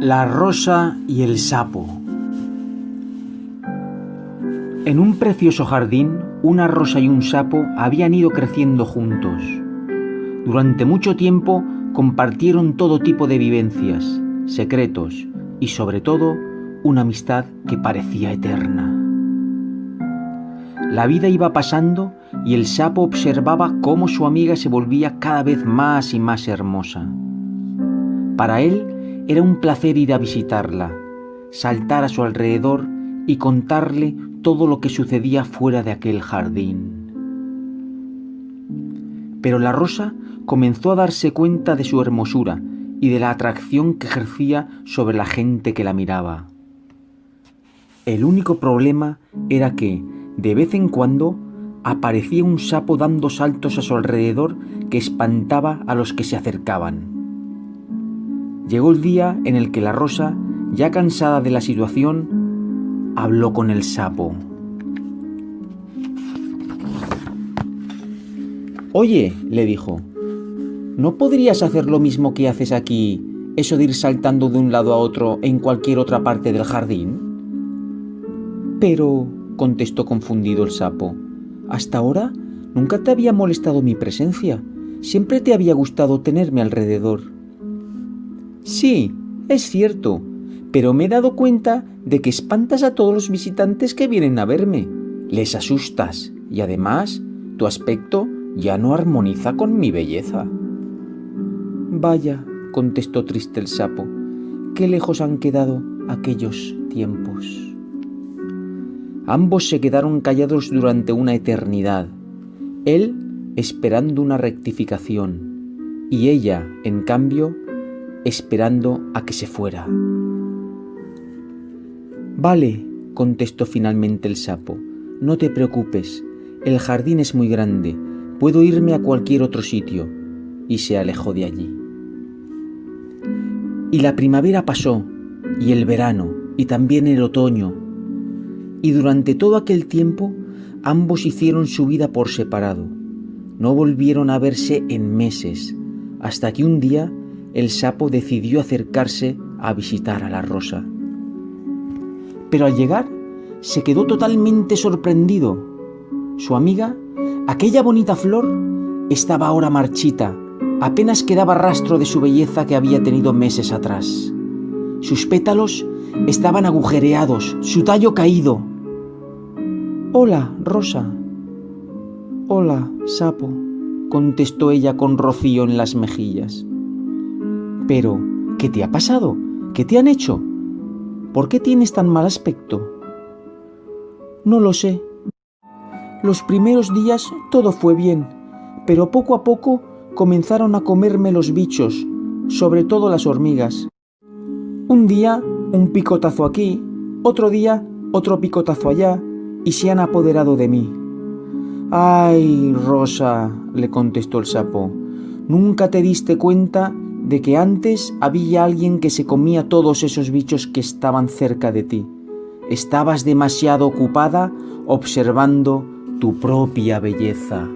La rosa y el sapo. En un precioso jardín, una rosa y un sapo habían ido creciendo juntos. Durante mucho tiempo compartieron todo tipo de vivencias, secretos y sobre todo una amistad que parecía eterna. La vida iba pasando y el sapo observaba cómo su amiga se volvía cada vez más y más hermosa. Para él, era un placer ir a visitarla, saltar a su alrededor y contarle todo lo que sucedía fuera de aquel jardín. Pero la rosa comenzó a darse cuenta de su hermosura y de la atracción que ejercía sobre la gente que la miraba. El único problema era que, de vez en cuando, aparecía un sapo dando saltos a su alrededor que espantaba a los que se acercaban. Llegó el día en el que la rosa, ya cansada de la situación, habló con el sapo. Oye, le dijo, ¿no podrías hacer lo mismo que haces aquí, eso de ir saltando de un lado a otro en cualquier otra parte del jardín? Pero, contestó confundido el sapo, hasta ahora nunca te había molestado mi presencia, siempre te había gustado tenerme alrededor. Sí, es cierto, pero me he dado cuenta de que espantas a todos los visitantes que vienen a verme. Les asustas y además tu aspecto ya no armoniza con mi belleza. Vaya, contestó triste el sapo, qué lejos han quedado aquellos tiempos. Ambos se quedaron callados durante una eternidad, él esperando una rectificación y ella, en cambio, esperando a que se fuera. Vale, contestó finalmente el sapo, no te preocupes, el jardín es muy grande, puedo irme a cualquier otro sitio, y se alejó de allí. Y la primavera pasó, y el verano, y también el otoño, y durante todo aquel tiempo ambos hicieron su vida por separado. No volvieron a verse en meses, hasta que un día el sapo decidió acercarse a visitar a la rosa. Pero al llegar se quedó totalmente sorprendido. Su amiga, aquella bonita flor, estaba ahora marchita, apenas quedaba rastro de su belleza que había tenido meses atrás. Sus pétalos estaban agujereados, su tallo caído. Hola, Rosa. Hola, sapo, contestó ella con rocío en las mejillas. Pero, ¿qué te ha pasado? ¿Qué te han hecho? ¿Por qué tienes tan mal aspecto? No lo sé. Los primeros días todo fue bien, pero poco a poco comenzaron a comerme los bichos, sobre todo las hormigas. Un día un picotazo aquí, otro día otro picotazo allá, y se han apoderado de mí. Ay, Rosa, le contestó el sapo, ¿nunca te diste cuenta de que antes había alguien que se comía todos esos bichos que estaban cerca de ti. Estabas demasiado ocupada observando tu propia belleza.